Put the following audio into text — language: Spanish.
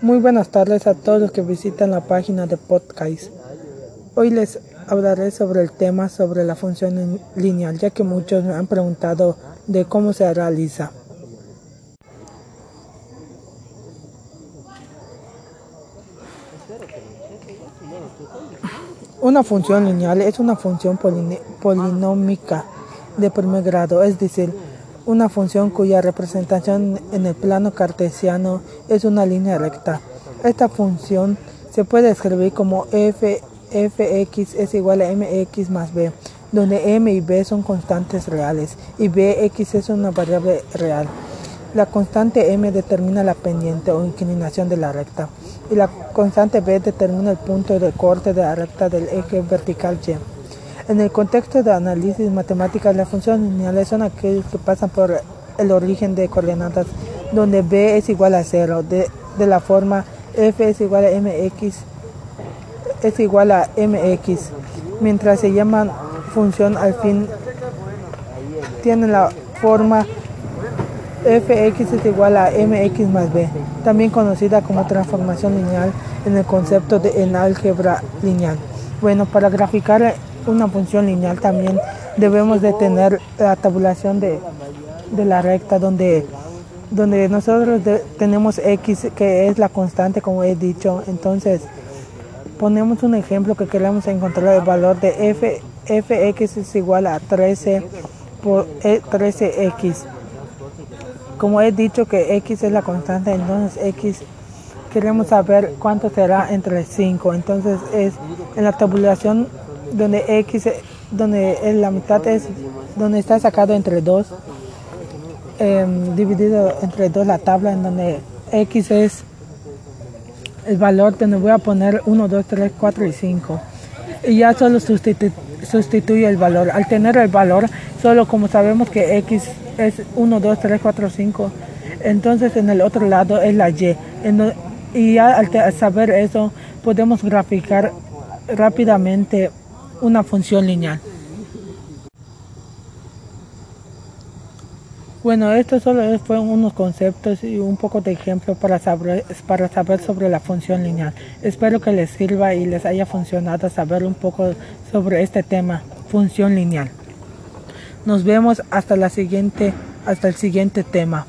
Muy buenas tardes a todos los que visitan la página de podcast. Hoy les hablaré sobre el tema sobre la función lineal, ya que muchos me han preguntado de cómo se realiza. Una función lineal es una función polinómica de primer grado, es decir, una función cuya representación en el plano cartesiano es una línea recta. Esta función se puede escribir como f, fx es igual a mx más b, donde m y b son constantes reales y bx es una variable real. La constante m determina la pendiente o inclinación de la recta y la constante b determina el punto de corte de la recta del eje vertical y. En el contexto de análisis matemáticas, las funciones lineales son aquellas que pasan por el origen de coordenadas donde b es igual a 0, de, la forma f es igual a mx es igual a mx, mientras se llaman función al fin tienen la forma fx es igual a mx más b, también conocida como transformación lineal en el concepto de en álgebra lineal. Bueno, para graficar una función lineal también debemos de tener la tabulación de, la recta donde, donde nosotros tenemos x que es la constante como he dicho. Entonces ponemos un ejemplo que queremos encontrar el valor de f fx es igual a 13 por 13x e, como he dicho que x es la constante entonces x queremos saber cuánto será entre 5 entonces es en la tabulación donde x, donde la mitad es, donde está sacado entre 2, em, dividido entre 2 la tabla en donde x es el valor donde voy a poner 1, 2, 3, 4 y 5. Y ya solo sustituye el valor. Al tener el valor, solo como sabemos que x es 1, 2, 3, 4, 5, entonces en el otro lado es la y. y ya al saber eso, podemos graficar rápidamente una función lineal. Bueno, estos solo fueron unos conceptos y un poco de ejemplo para saber, para saber sobre la función lineal. Espero que les sirva y les haya funcionado saber un poco sobre este tema, función lineal. Nos vemos hasta la siguiente, hasta el siguiente tema.